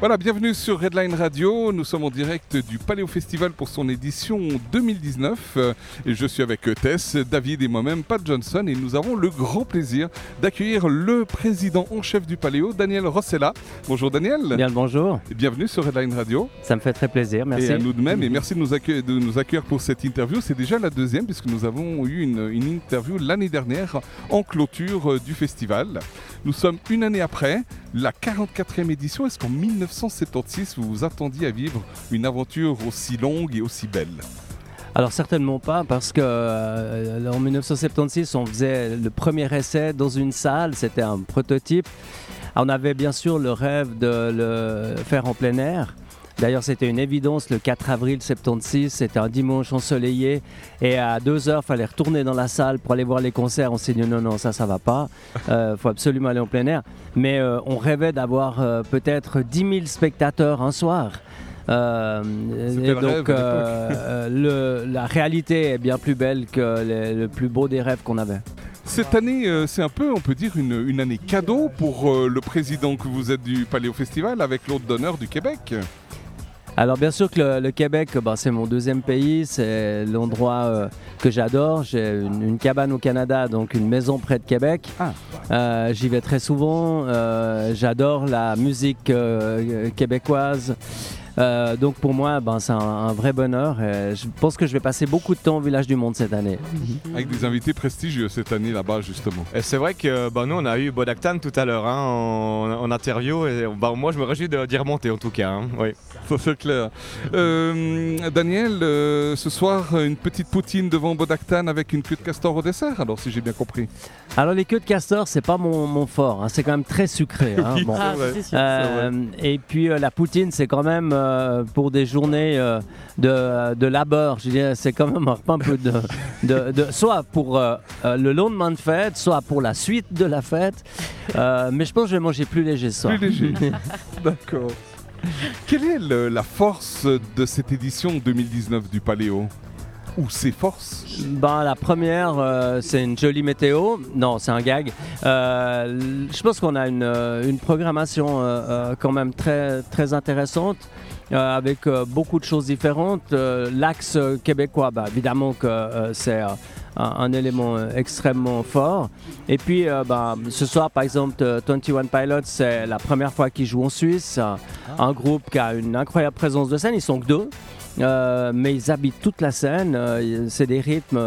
Voilà, bienvenue sur Redline Radio. Nous sommes en direct du Paléo Festival pour son édition 2019. Et je suis avec Tess, David et moi-même, Pat Johnson. Et nous avons le grand plaisir d'accueillir le président en chef du Paléo, Daniel Rossella. Bonjour Daniel. Bien le bonjour. Et bienvenue sur Redline Radio. Ça me fait très plaisir, merci. Et à nous de même. Et merci de nous, accueillir, de nous accueillir pour cette interview. C'est déjà la deuxième puisque nous avons eu une, une interview l'année dernière en clôture du festival. Nous sommes une année après, la 44e édition. Est-ce qu'en 1976, vous vous attendiez à vivre une aventure aussi longue et aussi belle? Alors certainement pas parce que euh, en 1976 on faisait le premier essai dans une salle, c'était un prototype. On avait bien sûr le rêve de le faire en plein air. D'ailleurs, c'était une évidence le 4 avril 76, c'était un dimanche ensoleillé et à 2 heures, il fallait retourner dans la salle pour aller voir les concerts. On s'est dit non, non, ça, ça va pas. Il euh, faut absolument aller en plein air. Mais euh, on rêvait d'avoir euh, peut-être 10 000 spectateurs un soir. Euh, et donc, le, la réalité est bien plus belle que le plus beau des rêves qu'on avait. Cette année, c'est un peu, on peut dire, une, une année cadeau pour le président que vous êtes du Paléo Festival avec l'hôte d'honneur du Québec. Alors bien sûr que le, Québec, bah, c'est mon deuxième pays, c'est l'endroit euh, que j'adore. J'ai une, cabane au Canada, donc une maison près de Québec. Ah. Euh, j'y vais très souvent. Euh, j'adore la musique québécoise. Euh, donc pour moi, ben, c'est un, vrai bonheur. je pense que je vais passer beaucoup de temps au Village du Monde cette année. Avec des invités prestigieux cette année là-bas justement. Et c'est vrai que ben, nous on a eu Bodactan tout à l'heure hein, en, interview et ben, moi je me réjouis d'y remonter en tout cas. Hein. Oui. Ça c'est clair. Euh, Daniel, euh, ce soir une petite poutine devant Bodactan avec une queue de castor au dessert alors si j'ai bien compris. Alors les queues de castor c'est pas mon, fort, hein. c'est quand même très sucré. Ah, et puis la poutine c'est quand même euh, pour des journées euh, de, de, labeur. Je dirais, c'est quand même un peu de, de, soit pour euh, le lendemain de fête, soit pour la suite de la fête. mais je pense que je vais manger plus léger ce soir. Plus léger. D'accord. Quelle est la force de cette édition 2019 du Paléo? Ou ses forces? Ben, La première, c'est une jolie météo. Non, c'est un gag. je pense qu'on a une, une programmation quand même très, très intéressante. Euh, avec euh, beaucoup de choses différentes. Euh, l'axe québécois, bah, évidemment que c'est un, élément extrêmement fort. Et puis, bah, ce soir, par exemple, 21 Pilots, c'est la première fois qu'ils jouent en Suisse. Ah. Un groupe qui a une incroyable présence de scène. Ils sont que deux. Mais ils habitent toute la scène. c'est des rythmes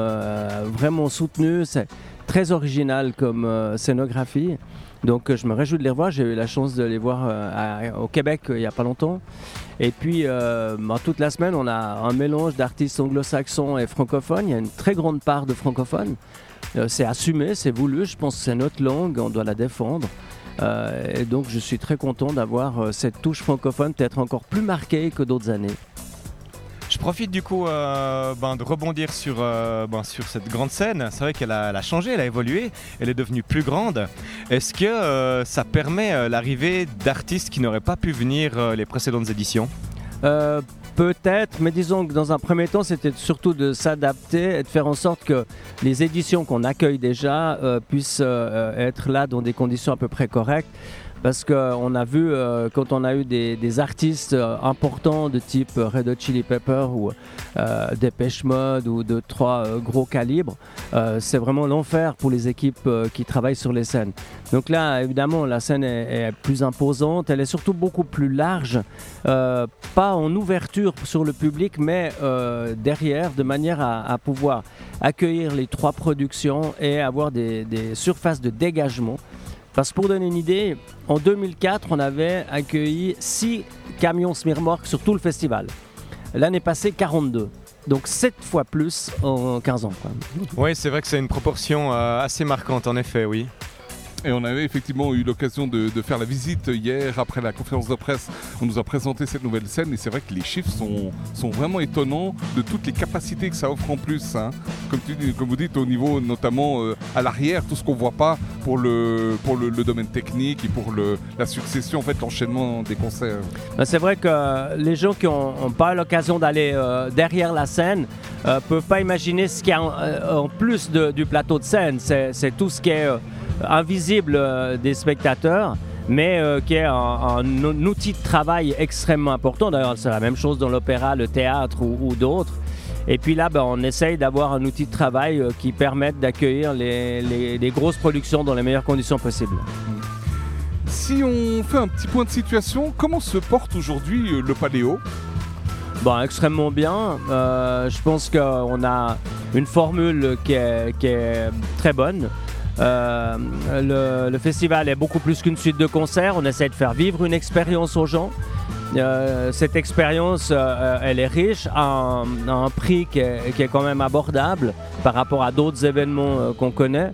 vraiment soutenus. C'est très original comme scénographie. Donc je me réjouis de les revoir. J'ai eu la chance de les voir au Québec il n'y a pas longtemps. Et puis, euh, ben, toute la semaine, on a un mélange d'artistes anglo-saxons et francophones. Il y a une très grande part de francophones. Euh, c'est assumé, c'est voulu. Je pense que c'est notre langue, on doit la défendre. Euh, et donc, je suis très content d'avoir cette touche francophone peut-être encore plus marquée que d'autres années. Profite du coup euh, ben, de rebondir sur, euh, ben, sur cette grande scène. C'est vrai qu'elle a, changé, elle a évolué, elle est devenue plus grande. Est-ce que euh, ça permet l'arrivée d'artistes qui n'auraient pas pu venir les précédentes éditions? Peut-être, mais disons que dans un premier temps, c'était surtout de s'adapter et de faire en sorte que les éditions qu'on accueille déjà puissent être là dans des conditions à peu près correctes parce qu'on a vu euh, quand on a eu des, artistes euh, importants de type Red Hot Chili Pepper ou euh, Mode ou de trois gros calibres, c'est vraiment l'enfer pour les équipes qui travaillent sur les scènes. Donc là, évidemment, la scène est, plus imposante, elle est surtout beaucoup plus large, pas en ouverture sur le public, mais derrière, de manière à, pouvoir accueillir les trois productions et avoir des surfaces de dégagement. Parce que pour donner une idée, en 2004, on avait accueilli 6 camions Smirmork sur tout le festival. L'année passée, 42. Donc 7 fois plus en 15 ans. Oui, c'est vrai que c'est une proportion euh, assez marquante, en effet, oui. Et on avait effectivement eu l'occasion de, faire la visite hier après la conférence de presse. On nous a présenté cette nouvelle scène et c'est vrai que les chiffres sont, sont vraiment étonnants de toutes les capacités que ça offre en plus. Hein. Comme, vous dites, au niveau notamment euh, à l'arrière, tout ce qu'on voit pas pour le, pour le, domaine technique et pour le, la succession, en fait, l'enchaînement des concerts. Ben, c'est vrai que les gens qui n'ont pas l'occasion d'aller euh, derrière la scène ne euh, peuvent pas imaginer ce qu'il y a en, plus du plateau de scène. C'est tout ce qui est invisible euh, des spectateurs mais euh, qui est un, outil de travail extrêmement important. D'ailleurs, c'est la même chose dans l'opéra, le théâtre ou, d'autres. Et puis là, ben, on essaye d'avoir un outil de travail euh, qui permette d'accueillir les, grosses productions dans les meilleures conditions possibles. Si on fait un petit point de situation, comment se porte aujourd'hui le Paléo? Bon, extrêmement bien. je pense qu'on a une formule qui est très bonne. Euh, le, festival est beaucoup plus qu'une suite de concerts. On essaie de faire vivre une expérience aux gens. Euh, cette expérience, euh, elle est riche à un, prix qui est, quand même abordable par rapport à d'autres événements qu'on connaît.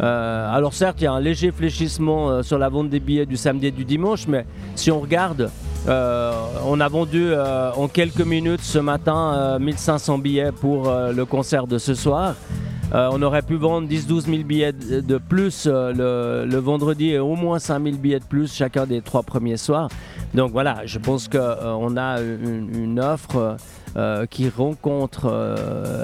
alors certes, il y a un léger fléchissement sur la vente des billets du samedi et du dimanche, mais si on regarde, on a vendu en quelques minutes ce matin 1500 billets pour le concert de ce soir. Euh, on aurait pu vendre 10-12 000 billets de plus euh, le, vendredi et au moins 5 000 billets de plus chacun des trois premiers soirs. Donc voilà, je pense qu'on euh, a une offre qui rencontre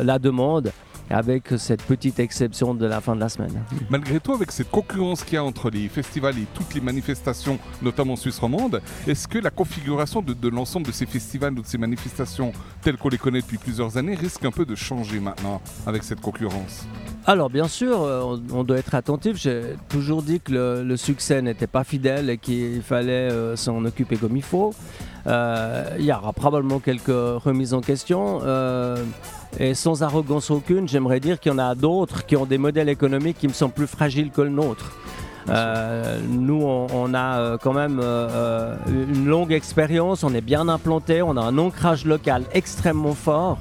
la demande avec cette petite exception de la fin de la semaine. Malgré tout, avec cette concurrence qu'il y a entre les festivals et toutes les manifestations, notamment en Suisse romande, est-ce que la configuration de, l'ensemble de ces festivals ou de ces manifestations telles qu'on les connaît depuis plusieurs années risque un peu de changer maintenant avec cette concurrence? Alors bien sûr, euh, on, doit être attentif. J'ai toujours dit que le, succès n'était pas fidèle et qu'il fallait euh, s'en occuper comme il faut. Euh, il y aura probablement quelques remises en question. Et sans arrogance aucune, j'aimerais dire qu'il y en a d'autres qui ont des modèles économiques qui me semblent plus fragiles que le nôtre. Euh, nous, on, a euh, quand même euh, une longue expérience, on est bien implanté, on a un ancrage local extrêmement fort.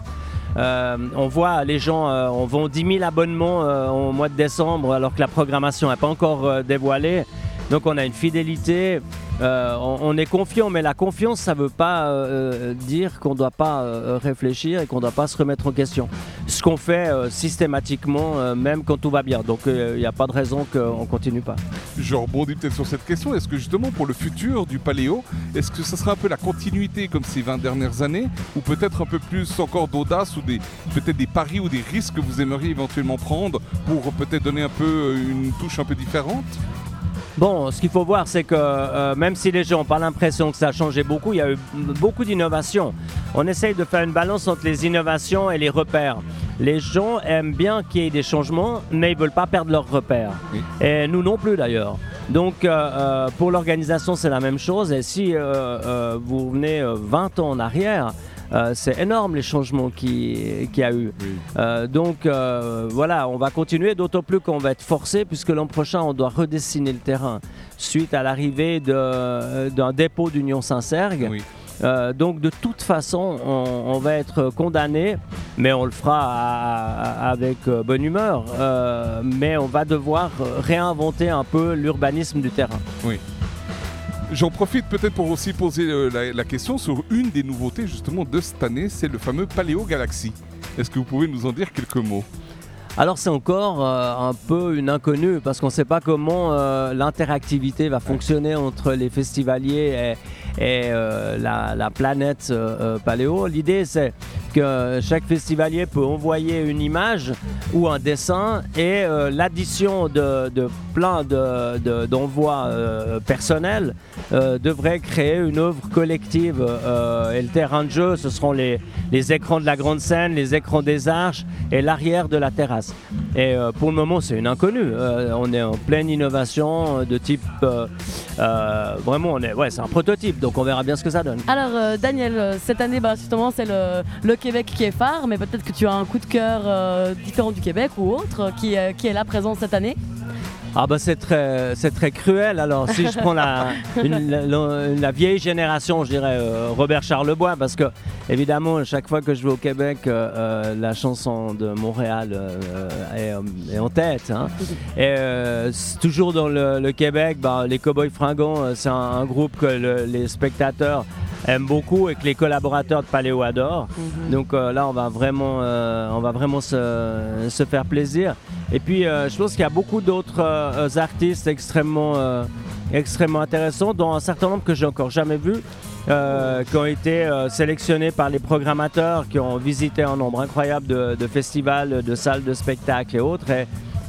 on voit les gens, on vend 10 000 abonnements au mois de décembre alors que la programmation n'est pas encore dévoilée. Donc on a une fidélité, euh, on, est confiant, mais la confiance, ça ne veut pas euh, dire qu'on ne doit pas euh, réfléchir et qu'on ne doit pas se remettre en question. Ce qu'on fait systématiquement, même quand tout va bien. Donc il n'y a pas de raison qu'on ne continue pas. Je rebondis peut-être sur cette question. Est-ce que justement pour le futur du Paléo, est-ce que ce sera un peu la continuité comme ces 20 dernières années? Ou peut-être un peu plus encore d'audace ou peut-être des paris ou des risques que vous aimeriez éventuellement prendre pour peut-être donner un peu une touche un peu différente? Bon, ce qu'il faut voir, c'est que euh, même si les gens n'ont pas l'impression que ça a changé beaucoup, il y a eu beaucoup d'innovations. On essaye de faire une balance entre les innovations et les repères. Les gens aiment bien qu'il y ait des changements, mais ils ne veulent pas perdre leurs repères. Et nous non plus d'ailleurs. Donc euh, euh, pour l'organisation, c'est la même chose. Et si vous venez 20 ans en arrière, euh, c'est énorme les changements qu'il qui y a eu. Euh, donc euh, voilà, on va continuer, d'autant plus qu'on va être forcé puisque l'an prochain on doit redessiner le terrain suite à l'arrivée d'un dépôt d'Union Saint-Sergue. donc de toute façon, on, va être condamné, mais on le fera avec bonne humeur. mais on va devoir réinventer un peu l'urbanisme du terrain. Oui. J'en profite peut-être pour aussi poser euh, la, question sur une des nouveautés justement de cette année, c'est le fameux Paléo Galaxy. Est-ce que vous pouvez nous en dire quelques mots? Alors c'est encore euh, un peu une inconnue parce qu'on ne sait pas comment euh, l'interactivité va fonctionner entre les festivaliers et, la, la, planète Paléo. L'idée c'est que chaque festivalier peut envoyer une image ou un dessin et euh, l'addition de, plein d'envois de, euh, personnels euh, devrait créer une œuvre collective. et le terrain de jeu, ce seront les, écrans de la grande scène, les écrans des arches et l'arrière de la terrasse. Et pour le moment, c'est une inconnue. on est en pleine innovation de type... vraiment, on est, ouais, c'est un prototype, donc on verra bien ce que ça donne. Alors, Daniel, cette année, bah, justement, c'est le, Québec qui est phare, mais peut-être que tu as un coup de cœur différent Québec ou autre qui, qui est là présent cette année Ah bah c'est très, c'est très cruel. Alors si je prends la, une- la, la vieille génération, je dirais euh, Robert Charlebois, parce que évidemment chaque fois que je vais au Québec, euh, euh, la chanson de Montréal euh, est, est en tête. hein. Et toujours dans le, le Québec, bah, les Cowboys Fringants, c'est un, un groupe que le- les spectateurs aiment beaucoup et que les collaborateurs de Paléo adorent. Mhm. Donc là, on va vraiment, on va vraiment se, se faire plaisir. Et puis, euh, je pense qu'il y a beaucoup d'autres euh, artistes extrêmement, euh, extrêmement intéressants, dont un certain nombre que j'ai encore jamais euh, qui ont été sélectionnés par les programmateurs, qui ont visité un nombre incroyable de, festivals, de salles de spectacles et autres.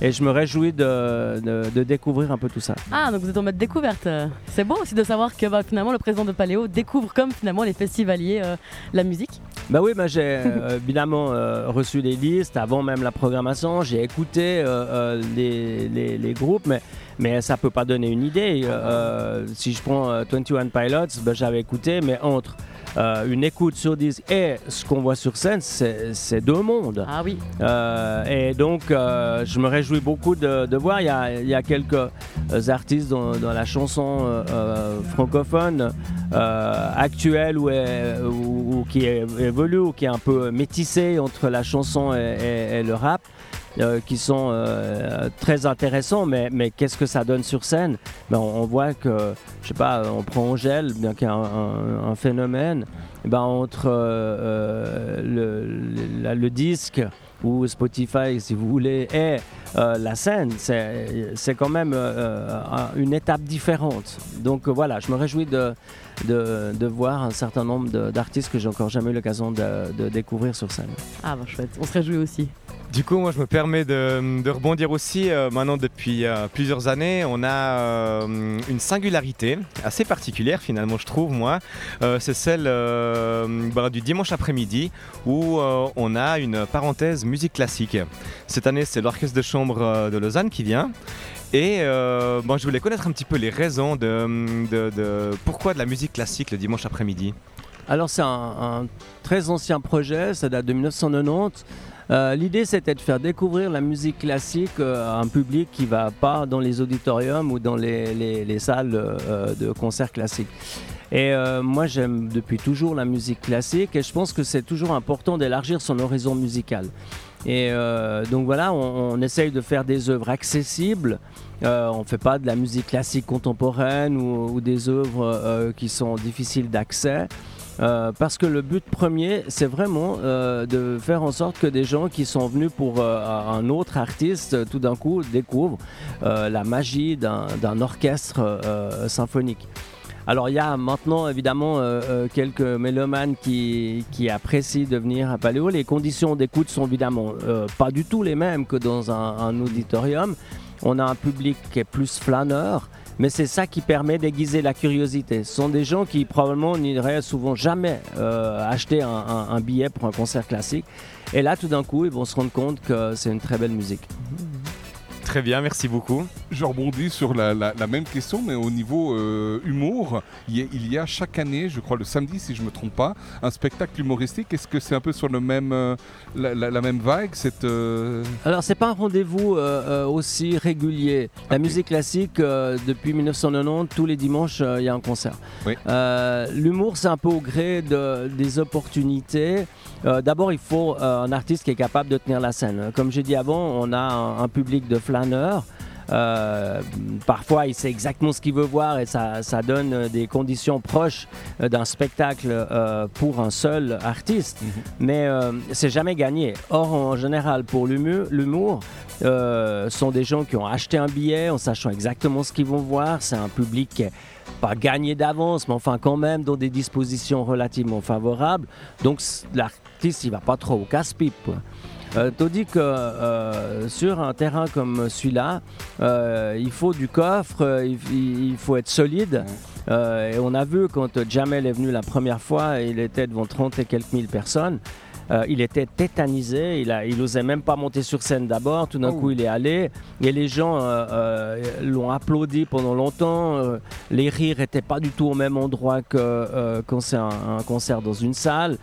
Et je me réjouis de, de- de découvrir un peu tout ça. Ah, donc vous êtes en mode découverte. C'est beau aussi de savoir que bah, finalement le président de Paléo découvre comme finalement les festivaliers euh, la musique. Bah oui, bah j'ai euh, évidemment euh, reçu les listes avant même la programmation. J'ai écouté euh, les, les- les groupes, mais, mais ça peut pas donner une idée. Si je prends euh, 21 Pilots, bah, j'avais écouté, mais entre euh, une écoute sur disque et ce qu'on voit sur scène, c'est deux mondes. Ah oui. Euh, et donc, euh, je me réjouis beaucoup de, de voir. Il y a, il y a quelques artistes dans, dans la chanson francophone actuelle ou, est- ou- ou qui évolue ou qui est un peu métissée entre la chanson et, et- et le rap. Euh, qui sont euh, très intéressants, mais, mais qu'est-ce que ça donne sur scène? Ben, on, voit que, je sais pas, on prend Angèle, bien qu'il y ait un, phénomène, eh ben, entre euh, le, le- disque ou Spotify, si vous voulez, et la scène, c'est quand même un- une étape différente. Donc voilà, je me réjouis de, de, de voir un certain nombre d'artistes que j'ai encore jamais eu l'occasion de, de découvrir sur scène. Ah bah chouette, on se réjouit aussi. Du coup, moi, je me permets de, rebondir aussi. euh, maintenant, depuis euh, plusieurs années, on a euh, une singularité assez particulière, finalement, je trouve, moi. C'est celle bah, du dimanche après-midi où on a une parenthèse musique classique. Cette année, c'est l'Orchestre de chambre de Lausanne qui vient. Et bon, je voulais connaître un petit peu les raisons de pourquoi de la musique classique le dimanche après-midi. Alors c'est un, un très ancien projet, ça date de 1990. Euh, L'idée c'était de faire découvrir la musique classique euh, à un public qui va pas dans les auditoriums ou dans les, les- les salles euh, de concerts classiques. Et moi j'aime depuis toujours la musique classique et je pense que c'est toujours important d'élargir son horizon musical. Et donc voilà, on, essaye de faire des œuvres accessibles. On ne fait pas de la musique classique contemporaine ou, ou des œuvres qui sont difficiles d'accès. Euh, parce que le but premier, c'est vraiment euh, de faire en sorte que des gens qui sont venus pour euh, un autre artiste, tout d'un coup, découvrent la magie d'un orchestre symphonique. Alors il y a maintenant évidemment quelques mélomanes qui, apprécient de venir à Paléo. Les conditions d'écoute sont évidemment pas du tout les mêmes que dans un, un auditorium. On a un public qui est plus flâneur, mais c'est ça qui permet d'aiguiser la curiosité. Ce sont des gens qui probablement n'iraient souvent jamais euh, acheter un, billet pour un concert classique. Et là, tout d'un coup, ils vont se rendre compte que c'est une très belle musique. Très bien, merci beaucoup. Je rebondis sur la, la- la même question, mais au niveau euh, humour, il y, a, il y a chaque année, je crois le samedi si je me trompe pas, un spectacle humoristique. Est-ce que c'est un peu sur le même, euh, la, même vague cette, euh, Alors, c'est pas un rendez-vous aussi régulier. La musique classique, depuis 1990, tous les dimanches, il y a un concert. Oui. L'humour, c'est un peu au gré de- des opportunités. D'abord, il faut un artiste qui est capable de tenir la scène. Comme j'ai dit avant, on a un, un public de flâneurs. Euh, parfois, il sait exactement ce qu'il veut voir et ça, ça donne euh, des conditions proches euh, d'un spectacle euh, pour un seul artiste. Mais euh, c'est jamais gagné. Or, en général, pour l'humour, sont des gens qui ont acheté un billet en sachant exactement ce qu'ils vont voir. C'est un public qui est pas gagné d'avance, mais enfin quand même dans des dispositions relativement favorables. Donc l'artiste, il va pas trop au casse-pipe. Euh, tandis que euh, sur un terrain comme celui-là, euh, il faut du coffre, il, il- il faut être solide. Euh, et on a vu quand Jamel est venu la première fois, il était devant 30 et quelques mille personnes. Euh, il était tétanisé, il, a, il osait même pas monter sur scène d'abord. Tout d'un Oh. coup, il est allé et les gens euh, euh, l'ont applaudi pendant longtemps. Les rires n'étaient pas du tout au même endroit que quand c'est un, un concert dans une salle.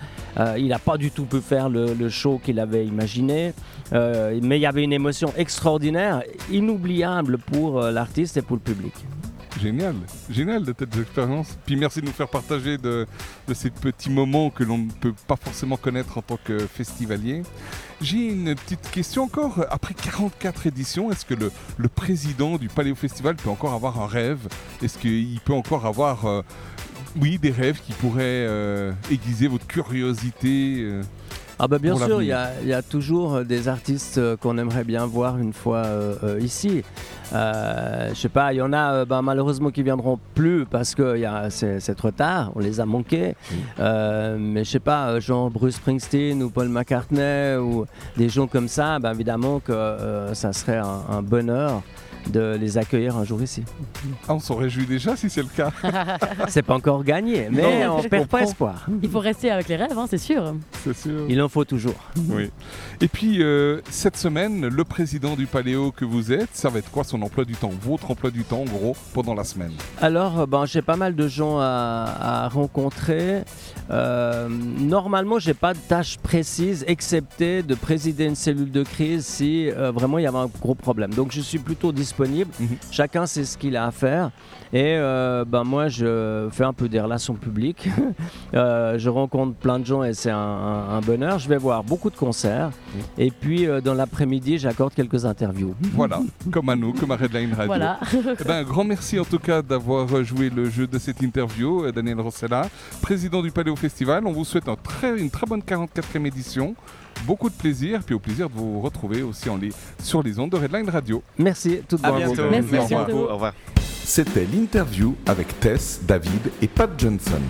Il n'a pas du tout pu faire le, le show qu'il avait imaginé. Mais il y avait une émotion extraordinaire, inoubliable pour l'artiste et pour le public. Génial, génial de cette expérience. Puis merci de nous faire partager de, de ces petits moments que l'on ne peut pas forcément connaître en tant que festivalier. J'ai une petite question encore. Après 44 éditions, est-ce que le, le président du Paléo Festival peut encore avoir un rêve? Est-ce qu'il peut encore avoir, euh, oui, des rêves qui pourraient euh, aiguiser votre curiosité euh? Ah bah bien sûr, il y, a- il y a toujours des artistes euh, qu'on aimerait bien voir une fois euh, euh, ici. Euh, je sais pas, il y en a bah, malheureusement qui viendront plus parce que il y a- c'est trop tard, on les a manqués. Euh, mais je sais pas, genre Bruce Springsteen ou Paul McCartney ou des gens comme ça, bah, évidemment que ça serait un, un bonheur de les accueillir un jour ici. Ah, on s'en réjouit déjà si c'est le cas. c'est pas encore gagné, mais Non, on perd pas espoir. Il faut rester avec les rêves, hein, c'est sûr. C'est sûr. Il en faut toujours. Oui. Et puis, euh, cette semaine, le président du Paléo que vous êtes, ça va être quoi son emploi du temps Votre emploi du temps, en gros, pendant la semaine? Alors, euh, ben, j'ai pas mal de gens à, à rencontrer. Euh, normalement, j'ai pas de tâche précise, excepté de présider une cellule de crise si euh, vraiment il y avait un gros problème. Donc, je suis plutôt disponible. Mhm. Chacun sait ce qu'il a à faire. Et euh, ben, moi, je fais un peu des relations publiques. Euh, je rencontre plein de gens et c'est un, un- un bonheur. Je vais voir beaucoup de concerts. Et puis, euh, dans l'après-midi, j'accorde quelques interviews. Voilà, comme à nous, comme à Redline Radio. Voilà. Eh ben, un grand merci en tout cas d'avoir joué le jeu de cette interview, Daniel Rossella, président du Paléo Festival. On vous souhaite un très- une très bonne 44e édition. Beaucoup de plaisir, puis au plaisir de vous retrouver aussi en les- sur les ondes de Redline Radio. Merci, tout À bon bientôt. Merci, bientôt. Au revoir. C'était l'interview avec Tess, David et Pat Johnson.